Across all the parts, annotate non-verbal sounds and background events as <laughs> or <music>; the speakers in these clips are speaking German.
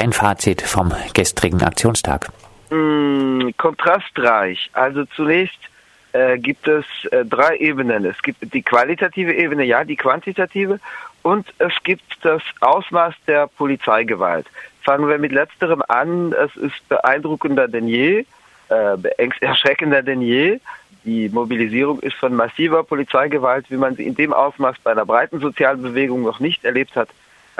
dein Fazit vom gestrigen Aktionstag? Mm, kontrastreich. Also zunächst äh, gibt es äh, drei Ebenen. Es gibt die qualitative Ebene, ja, die quantitative und es gibt das Ausmaß der Polizeigewalt. Fangen wir mit letzterem an. Es ist beeindruckender denn je, äh, <laughs> erschreckender denn je. Die Mobilisierung ist von massiver Polizeigewalt, wie man sie in dem Ausmaß bei einer breiten sozialen Bewegung noch nicht erlebt hat,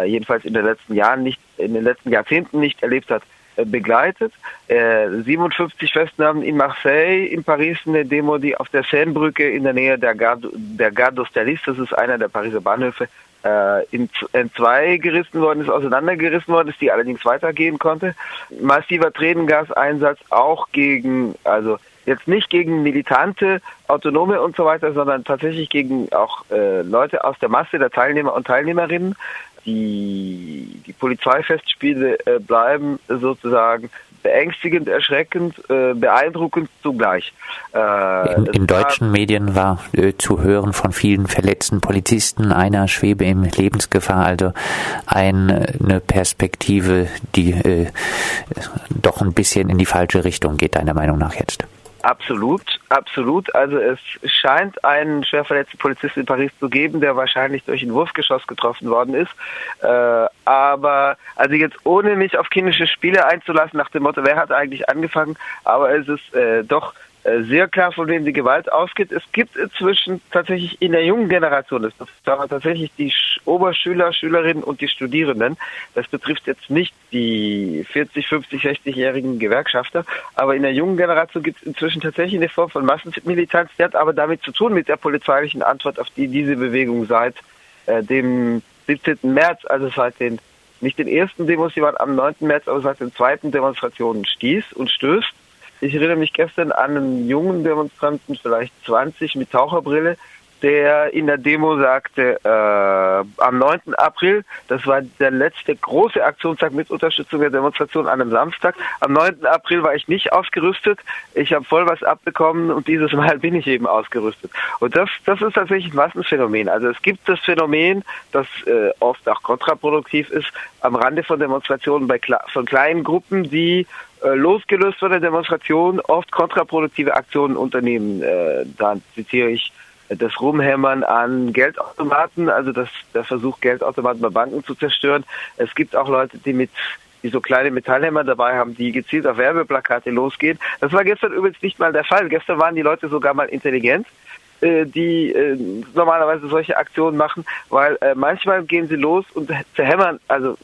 jedenfalls in den letzten Jahren nicht, in den letzten Jahrzehnten nicht erlebt hat, äh, begleitet. Äh, 57 Festnahmen in Marseille, in Paris eine Demo, die auf der Seinebrücke in der Nähe der Gare, der Gare d'Austerlitz, das ist einer der Pariser Bahnhöfe, äh, in, in zwei gerissen worden ist, auseinandergerissen worden ist, die allerdings weitergehen konnte. Massiver Tränengaseinsatz auch gegen, also jetzt nicht gegen militante, autonome und so weiter, sondern tatsächlich gegen auch äh, Leute aus der Masse der Teilnehmer und Teilnehmerinnen. Die, die Polizeifestspiele äh, bleiben sozusagen beängstigend, erschreckend, äh, beeindruckend zugleich. Äh, in, in deutschen Medien war äh, zu hören von vielen verletzten Polizisten, einer schwebe in Lebensgefahr, also eine Perspektive, die äh, doch ein bisschen in die falsche Richtung geht, deiner Meinung nach jetzt. Absolut, absolut. Also es scheint einen schwer verletzten Polizisten in Paris zu geben, der wahrscheinlich durch ein Wurfgeschoss getroffen worden ist. Äh, aber also jetzt ohne mich auf kindische Spiele einzulassen, nach dem Motto, wer hat eigentlich angefangen, aber es ist äh, doch sehr klar, von wem die Gewalt ausgeht. Es gibt inzwischen tatsächlich in der jungen Generation, das betrifft tatsächlich die Oberschüler, Schülerinnen und die Studierenden. Das betrifft jetzt nicht die 40, 50, 60-jährigen Gewerkschafter, aber in der jungen Generation gibt es inzwischen tatsächlich eine Form von Massenmilitanz, die hat aber damit zu tun mit der polizeilichen Antwort, auf die diese Bewegung seit äh, dem 17. März, also seit den nicht den ersten Demos, die waren am 9. März, aber seit den zweiten Demonstrationen stieß und stößt. Ich erinnere mich gestern an einen jungen Demonstranten, vielleicht 20 mit Taucherbrille, der in der Demo sagte, äh, am 9. April, das war der letzte große Aktionstag mit Unterstützung der Demonstration an einem Samstag. Am 9. April war ich nicht ausgerüstet. Ich habe voll was abbekommen und dieses Mal bin ich eben ausgerüstet. Und das, das ist tatsächlich ein Massenphänomen. Also es gibt das Phänomen, das äh, oft auch kontraproduktiv ist, am Rande von Demonstrationen bei von kleinen Gruppen, die losgelöst von der Demonstration oft kontraproduktive Aktionen unternehmen. Äh, da zitiere ich das Rumhämmern an Geldautomaten, also das, der Versuch, Geldautomaten bei Banken zu zerstören. Es gibt auch Leute, die mit die so kleine Metallhämmer dabei haben, die gezielt auf Werbeplakate losgehen. Das war gestern übrigens nicht mal der Fall. Gestern waren die Leute sogar mal intelligent. Äh, die äh, normalerweise solche Aktionen machen, weil äh, manchmal gehen sie los und zerhämmern, also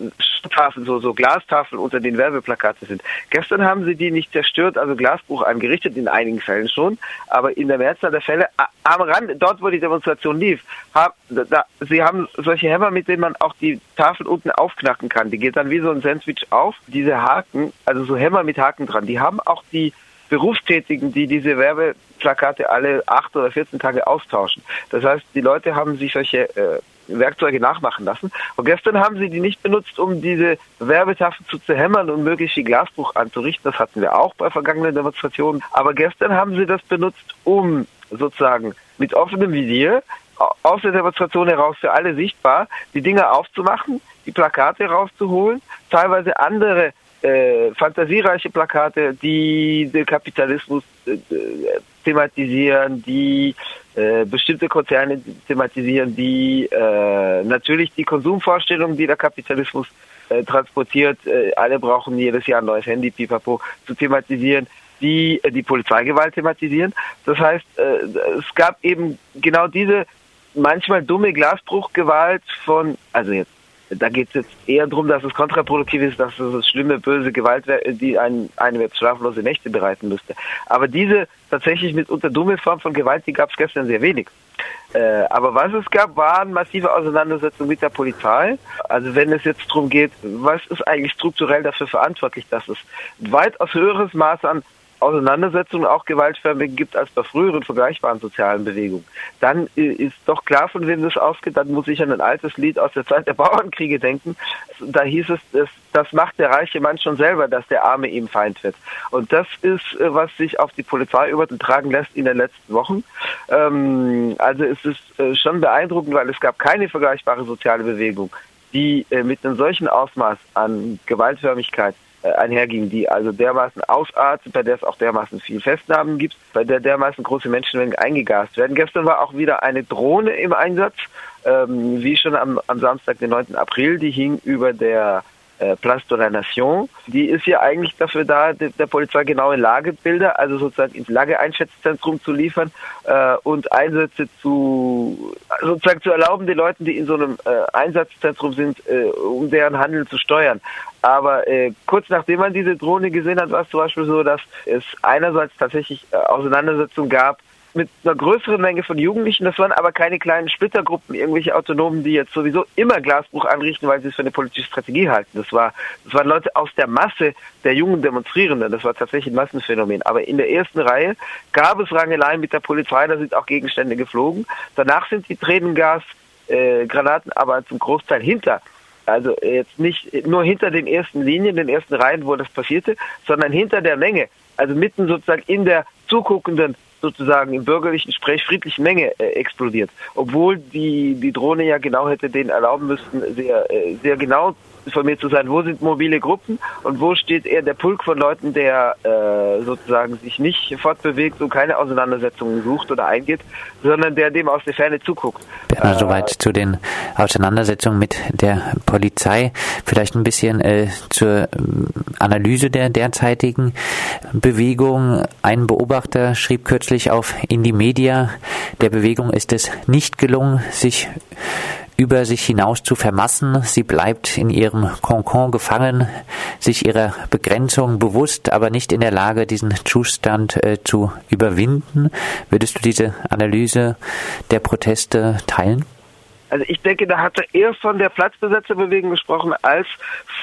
Tafeln, so, so Glastafeln unter den Werbeplakate sind. Gestern haben sie die nicht zerstört, also Glasbruch angerichtet, in einigen Fällen schon, aber in der Mehrzahl der Fälle am Rand, dort wo die Demonstration lief, haben, da, sie haben solche Hämmer, mit denen man auch die Tafel unten aufknacken kann. Die geht dann wie so ein Sandwich auf. Diese Haken, also so Hämmer mit Haken dran, die haben auch die Berufstätigen, die diese Werbeplakate alle acht oder 14 Tage austauschen. Das heißt, die Leute haben sich solche äh, Werkzeuge nachmachen lassen. Und gestern haben sie die nicht benutzt, um diese Werbetafeln zu zerhämmern und möglichst viel Glasbruch anzurichten. Das hatten wir auch bei vergangenen Demonstrationen. Aber gestern haben sie das benutzt, um sozusagen mit offenem Visier aus der Demonstration heraus für alle sichtbar die Dinge aufzumachen, die Plakate rauszuholen, teilweise andere äh, fantasiereiche Plakate, die den Kapitalismus äh, thematisieren, die äh, bestimmte Konzerne thematisieren, die äh, natürlich die Konsumvorstellungen, die der Kapitalismus äh, transportiert, alle brauchen jedes Jahr ein neues Handy, pipapo, zu thematisieren, die die Polizeigewalt thematisieren. Das heißt, es gab eben genau diese manchmal dumme Glasbruchgewalt von, also jetzt da geht es jetzt eher darum, dass es kontraproduktiv ist, dass es schlimme, böse Gewalt wäre, die einen, einem jetzt schlaflose Nächte bereiten müsste. Aber diese tatsächlich mitunter dumme Form von Gewalt, die gab es gestern sehr wenig. Äh, aber was es gab, waren massive Auseinandersetzungen mit der Polizei. Also wenn es jetzt darum geht, was ist eigentlich strukturell dafür verantwortlich, dass es weitaus höheres Maß an Auseinandersetzungen auch gewaltförmig gibt als bei früheren vergleichbaren sozialen Bewegungen, dann ist doch klar, von wem das ausgeht. Dann muss ich an ein altes Lied aus der Zeit der Bauernkriege denken. Da hieß es, das, das macht der reiche Mann schon selber, dass der Arme ihm Feind wird. Und das ist, äh, was sich auf die Polizei übertragen lässt in den letzten Wochen. Ähm, also es ist äh, schon beeindruckend, weil es gab keine vergleichbare soziale Bewegung, die äh, mit einem solchen Ausmaß an Gewaltförmigkeit äh, einherging, die also dermaßen ausartet, bei der es auch dermaßen viel Festnahmen gibt, bei der dermaßen große Menschenmengen eingegast werden. Gestern war auch wieder eine Drohne im Einsatz, ähm, wie schon am, am Samstag, den 9. April, die hing über der äh, Place de la Nation. Die ist ja eigentlich dafür da, der, der Polizei genaue Lagebilder, also sozusagen ins Lageeinschätzzentrum zu liefern äh, und Einsätze zu sozusagen zu erlauben, den Leuten, die in so einem äh, Einsatzzentrum sind, äh, um deren Handeln zu steuern. Aber äh, kurz nachdem man diese Drohne gesehen hat, war es zum Beispiel so, dass es einerseits tatsächlich äh, Auseinandersetzungen gab mit einer größeren Menge von Jugendlichen. Das waren aber keine kleinen Splittergruppen, irgendwelche Autonomen, die jetzt sowieso immer Glasbuch anrichten, weil sie es für eine politische Strategie halten. Das war, das waren Leute aus der Masse der jungen Demonstrierenden. Das war tatsächlich ein Massenphänomen. Aber in der ersten Reihe gab es Rangeleien mit der Polizei. Da sind auch Gegenstände geflogen. Danach sind die Tränengasgranaten äh, aber zum Großteil hinter also jetzt nicht nur hinter den ersten Linien, den ersten Reihen, wo das passierte, sondern hinter der Menge, also mitten sozusagen in der zuguckenden sozusagen im bürgerlichen Sprech friedlichen Menge äh, explodiert. Obwohl die, die Drohne ja genau hätte denen erlauben müssten, sehr, äh, sehr genau informiert zu sein, wo sind mobile Gruppen und wo steht eher der Pulk von Leuten, der äh, sozusagen sich nicht fortbewegt und keine Auseinandersetzungen sucht oder eingeht, sondern der dem aus der Ferne zuguckt. Ja, äh, soweit zu den Auseinandersetzungen mit der Polizei. Vielleicht ein bisschen äh, zur ähm, Analyse der derzeitigen Bewegung. Ein Beobachter schrieb kürzlich auf Indie Media, der Bewegung ist es nicht gelungen, sich über sich hinaus zu vermassen. Sie bleibt in ihrem Konkon gefangen, sich ihrer Begrenzung bewusst, aber nicht in der Lage, diesen Zustand äh, zu überwinden. Würdest du diese Analyse der Proteste teilen? Also ich denke, da hat er eher von der Platzbesetzerbewegung gesprochen als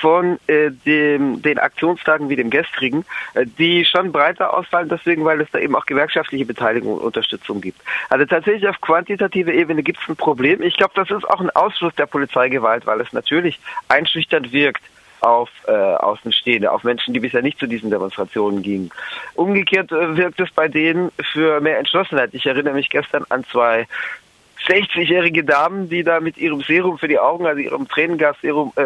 von äh, dem, den Aktionstagen wie dem gestrigen, äh, die schon breiter ausfallen, deswegen, weil es da eben auch gewerkschaftliche Beteiligung und Unterstützung gibt. Also tatsächlich auf quantitativer Ebene gibt es ein Problem. Ich glaube, das ist auch ein Ausfluss der Polizeigewalt, weil es natürlich einschüchternd wirkt auf äh, Außenstehende, auf Menschen, die bisher nicht zu diesen Demonstrationen gingen. Umgekehrt äh, wirkt es bei denen für mehr Entschlossenheit. Ich erinnere mich gestern an zwei 60-jährige Damen, die da mit ihrem Serum für die Augen, also ihrem Tränengasserum, äh,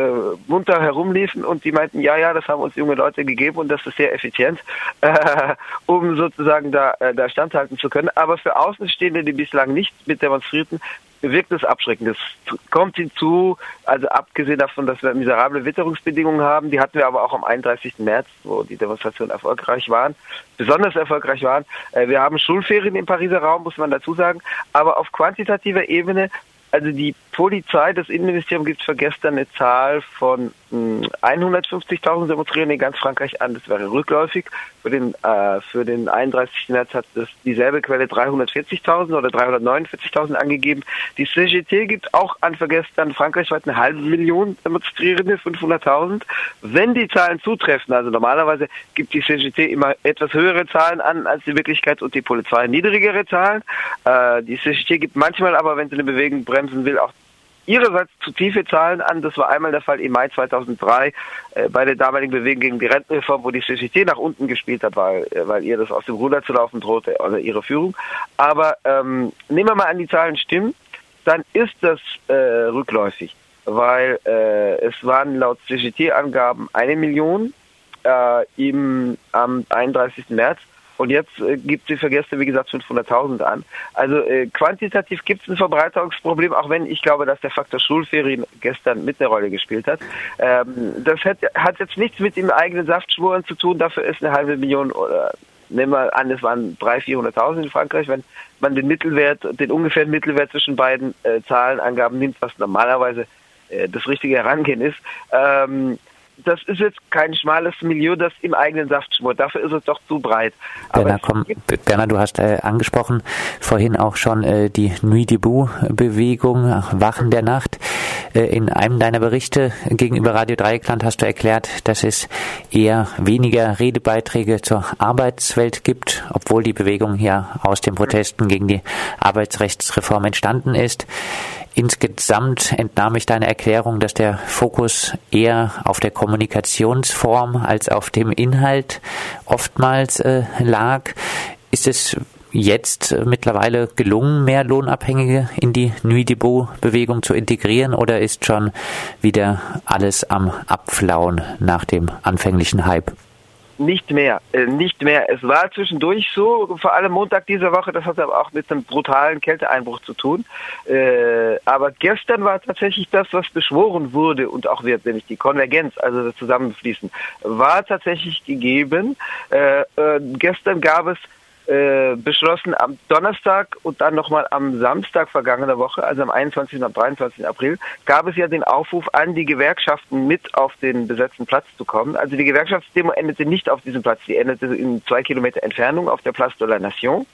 munter herumliefen und die meinten, ja, ja, das haben uns junge Leute gegeben und das ist sehr effizient, äh, um sozusagen da, äh, da standhalten zu können. Aber für Außenstehende, die bislang nicht mit demonstrierten, wirkt es abschreckend. Es kommt hinzu, also abgesehen davon, dass wir miserable Witterungsbedingungen haben, die hatten wir aber auch am 31. März, wo die Demonstrationen erfolgreich waren, besonders erfolgreich waren. Äh, wir haben Schulferien im Pariser Raum, muss man dazu sagen, aber auf quantitativer Ebene also die Polizei, das Innenministerium gibt für gestern eine Zahl von 150.000 hm, Demonstrierenden in ganz Frankreich an. Das wäre rückläufig. Für den, äh, für den 31. März hat das dieselbe Quelle 340.000 oder 349.000 angegeben. Die CGT gibt auch an für gestern frankreichweit eine halbe Million Demonstrierende, 500.000. Wenn die Zahlen zutreffen, also normalerweise gibt die CGT immer etwas höhere Zahlen an als die Wirklichkeit und die Polizei niedrigere Zahlen. Äh, die CGT gibt manchmal aber, wenn sie eine Bewegung bremsen will, auch ihrerseits zu tiefe Zahlen an. Das war einmal der Fall im Mai 2003 äh, bei der damaligen Bewegung gegen die Rentenreform, wo die CCT nach unten gespielt hat, weil, äh, weil ihr das aus dem Ruder zu laufen drohte, also ihre Führung. Aber ähm, nehmen wir mal an, die Zahlen stimmen, dann ist das äh, rückläufig, weil äh, es waren laut CGT-Angaben eine Million äh, im, am 31. März und jetzt äh, gibt sie für Gäste, wie gesagt, 500.000 an. Also äh, quantitativ gibt es ein Verbreiterungsproblem, auch wenn ich glaube, dass der Faktor Schulferien gestern mit eine Rolle gespielt hat. Ähm, das hat, hat jetzt nichts mit dem eigenen Saftschwuren zu tun. Dafür ist eine halbe Million oder nehmen wir an, es waren 300.000, 400.000 in Frankreich. Wenn man den Mittelwert, den ungefähren Mittelwert zwischen beiden äh, Zahlenangaben nimmt, was normalerweise äh, das richtige Herangehen ist, ähm, das ist jetzt kein schmales Milieu, das im eigenen Saft schmort. Dafür ist es doch zu breit. Berner, komm, Berner du hast äh, angesprochen vorhin auch schon äh, die Nuit debout-Bewegung, Wachen der Nacht. Äh, in einem deiner Berichte gegenüber Radio Dreieckland hast du erklärt, dass es eher weniger Redebeiträge zur Arbeitswelt gibt, obwohl die Bewegung ja aus den Protesten gegen die Arbeitsrechtsreform entstanden ist. Insgesamt entnahm ich deine Erklärung, dass der Fokus eher auf der Kommunikationsform als auf dem Inhalt oftmals äh, lag. Ist es jetzt mittlerweile gelungen, mehr Lohnabhängige in die Nuit Depot-Bewegung zu integrieren oder ist schon wieder alles am Abflauen nach dem anfänglichen Hype? Nicht mehr, äh, nicht mehr. Es war zwischendurch so, vor allem Montag dieser Woche, das hat aber auch mit einem brutalen Kälteeinbruch zu tun. Äh, aber gestern war tatsächlich das, was beschworen wurde und auch wird, nämlich die Konvergenz, also das Zusammenfließen, war tatsächlich gegeben. Äh, äh gestern gab es äh, beschlossen am Donnerstag und dann nochmal am Samstag vergangener Woche, also am 21. und am 23. April, gab es ja den Aufruf an die Gewerkschaften mit auf den besetzten Platz zu kommen. Also die Gewerkschaftsdemo endete nicht auf diesem Platz, die endete in zwei Kilometer Entfernung auf der Place de la Nation,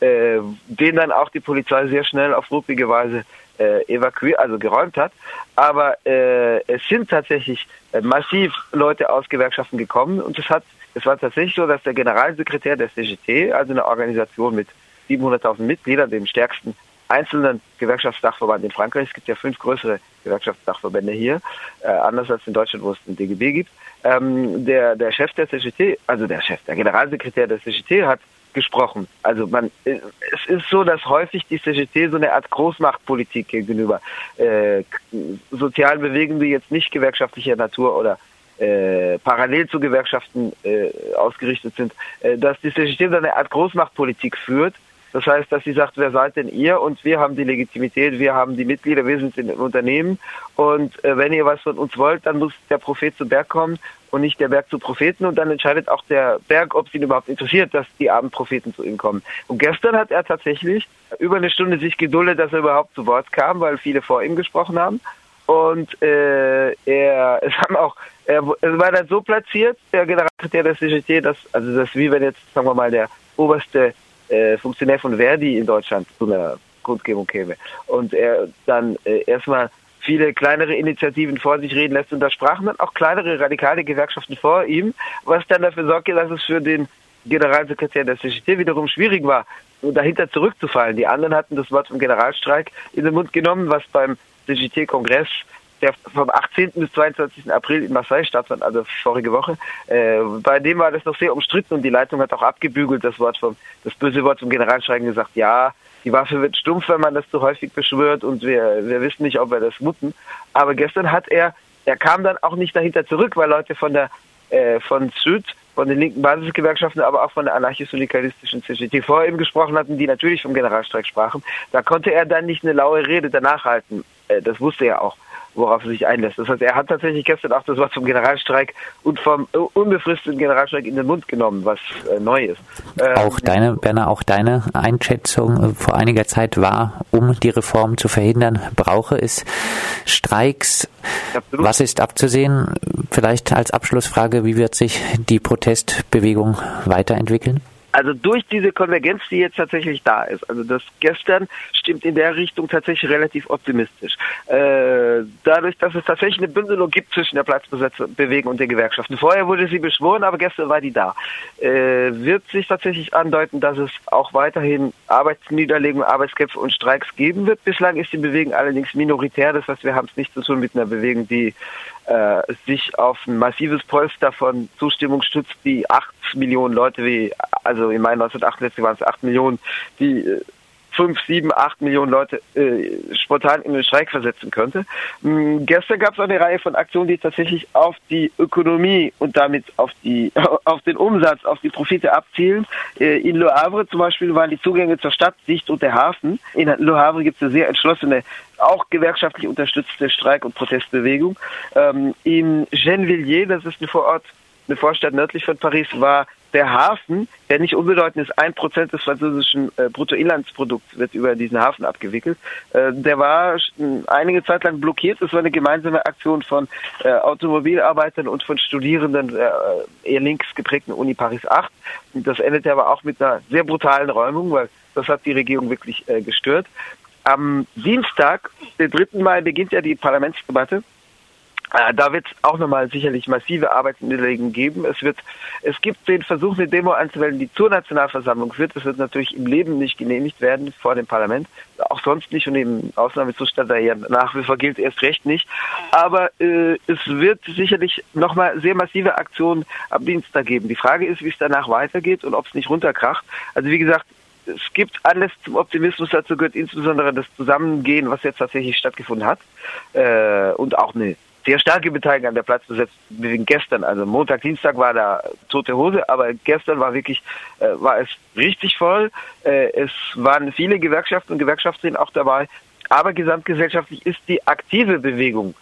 äh, den dann auch die Polizei sehr schnell auf ruppige Weise äh, evakuiert, also geräumt hat. Aber äh, es sind tatsächlich äh, massiv Leute aus Gewerkschaften gekommen und es hat es war tatsächlich so, dass der Generalsekretär der CGT, also eine Organisation mit 700.000 Mitgliedern, dem stärksten einzelnen Gewerkschaftsdachverband in Frankreich, es gibt ja fünf größere Gewerkschaftsdachverbände hier, äh, anders als in Deutschland, wo es den DGB gibt, ähm, der, der Chef der CGT, also der Chef, der Generalsekretär der CGT hat gesprochen. Also man, äh, es ist so, dass häufig die CGT so eine Art Großmachtpolitik gegenüber äh, sozialen Bewegungen, die jetzt nicht gewerkschaftlicher Natur oder äh, parallel zu Gewerkschaften äh, ausgerichtet sind, äh, dass die CGT eine Art Großmachtpolitik führt. Das heißt, dass sie sagt, wer seid denn ihr? Und wir haben die Legitimität, wir haben die Mitglieder, wir sind in den Unternehmen. Und äh, wenn ihr was von uns wollt, dann muss der Prophet zu Berg kommen und nicht der Berg zu Propheten. Und dann entscheidet auch der Berg, ob es ihn überhaupt interessiert, dass die armen Propheten zu ihm kommen. Und gestern hat er tatsächlich über eine Stunde sich geduldet, dass er überhaupt zu Wort kam, weil viele vor ihm gesprochen haben. Und äh, er, <laughs> es haben auch, er, es war dann so platziert, der Generalsekretär der CGT, dass, also das wie wenn jetzt, sagen wir mal, der oberste äh, Funktionär von Verdi in Deutschland zu einer Kundgebung käme. Und er dann äh, erstmal viele kleinere Initiativen vor sich reden lässt. Und da sprachen dann auch kleinere radikale Gewerkschaften vor ihm, was dann dafür sorgte, dass es für den Generalsekretär der CGT wiederum schwierig war, dahinter zurückzufallen. Die anderen hatten das Wort vom Generalstreik in den Mund genommen, was beim CGT-Kongress, der vom 18. bis 22. April in Marseille stattfand, also vorige Woche. Äh, bei dem war das noch sehr umstritten und die Leitung hat auch abgebügelt, das Wort vom, das böse Wort vom Generalstreiken gesagt, ja, die Waffe wird stumpf, wenn man das zu häufig beschwört und wir, wir wissen nicht, ob wir das mutten. Aber gestern hat er, er kam dann auch nicht dahinter zurück, weil Leute von der, äh, von Süd von den linken Basisgewerkschaften, aber auch von der anarchisch-syndikalistischen CGT vor ihm gesprochen hatten, die natürlich vom Generalstreik sprachen. Da konnte er dann nicht eine laue Rede danach halten. Äh, das wusste er auch worauf er sich einlässt. Das heißt, er hat tatsächlich gestern auch das Wort vom Generalstreik und vom unbefristeten Generalstreik in den Mund genommen, was äh, neu ist. Ähm, auch deine, Berner, auch deine Einschätzung äh, vor einiger Zeit war, um die Reform zu verhindern, brauche es Streiks. Absolut. Was ist abzusehen? Vielleicht als Abschlussfrage, wie wird sich die Protestbewegung weiterentwickeln? Also durch diese Konvergenz, die jetzt tatsächlich da ist, also das gestern stimmt in der Richtung tatsächlich relativ optimistisch. Äh, dadurch, dass es tatsächlich eine Bündelung gibt zwischen der Platzbewegung und den Gewerkschaften. Vorher wurde sie beschworen, aber gestern war die da. Äh, wird sich tatsächlich andeuten, dass es auch weiterhin Arbeitsniederlegungen, Arbeitskämpfe und Streiks geben wird. Bislang ist die Bewegung allerdings minoritär, das heißt, wir haben es nicht zu tun mit einer Bewegung, die äh, sich auf ein massives Polster von Zustimmung stützt, die acht Millionen Leute, wie also in meinen 1968 waren es acht Millionen, die äh, fünf, sieben, acht Millionen Leute äh, spontan in den Streik versetzen könnte. Ähm, gestern gab es eine Reihe von Aktionen, die tatsächlich auf die Ökonomie und damit auf die <laughs> auf den Umsatz, auf die Profite abzielen. Äh, in Le Havre zum Beispiel waren die Zugänge zur Stadt dicht und der Hafen. In Le Havre gibt es eine sehr entschlossene auch gewerkschaftlich unterstützte Streik- und Protestbewegung. Ähm, in Gennevilliers, das ist eine Vorort, eine Vorstadt nördlich von Paris, war der Hafen, der nicht unbedeutend ist, ein Prozent des französischen äh, Bruttoinlandsprodukts wird über diesen Hafen abgewickelt. Äh, der war einige Zeit lang blockiert. Es war eine gemeinsame Aktion von äh, Automobilarbeitern und von Studierenden äh, eher links geprägten Uni Paris 8. Und das endete aber auch mit einer sehr brutalen Räumung, weil das hat die Regierung wirklich äh, gestört. Am Dienstag, den 3. Mai, beginnt ja die Parlamentsdebatte. Äh, da wird es auch nochmal sicherlich massive Arbeitsniederlegungen geben. Es wird, es gibt den Versuch, eine Demo anzumelden, die zur Nationalversammlung führt. Das wird natürlich im Leben nicht genehmigt werden vor dem Parlament. Auch sonst nicht und im Ausnahmezustand, der ja nach wie vor gilt, erst recht nicht. Aber äh, es wird sicherlich nochmal sehr massive Aktionen am Dienstag geben. Die Frage ist, wie es danach weitergeht und ob es nicht runterkracht. Also wie gesagt, es gibt Anlass zum Optimismus. Dazu gehört insbesondere das Zusammengehen, was jetzt tatsächlich stattgefunden hat. Äh, und auch eine sehr starke Beteiligung an der Platzbesetzung gestern. Also Montag, Dienstag war da tote Hose, aber gestern war wirklich, äh, war es richtig voll. Äh, es waren viele Gewerkschaften und Gewerkschafterinnen auch dabei. Aber gesamtgesellschaftlich ist die aktive Bewegung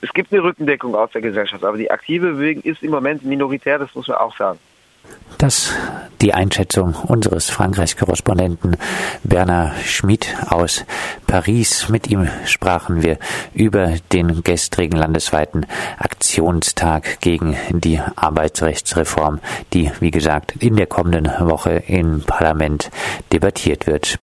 es gibt eine Rückendeckung aus der Gesellschaft, aber die aktive Bewegung ist im Moment minoritär, das muss man auch sagen. Das die Einschätzung unseres Frankreich-Korrespondenten Bernard Schmid aus Paris. Mit ihm sprachen wir über den gestrigen landesweiten Aktionstag gegen die Arbeitsrechtsreform, die, wie gesagt, in der kommenden Woche im Parlament debattiert wird.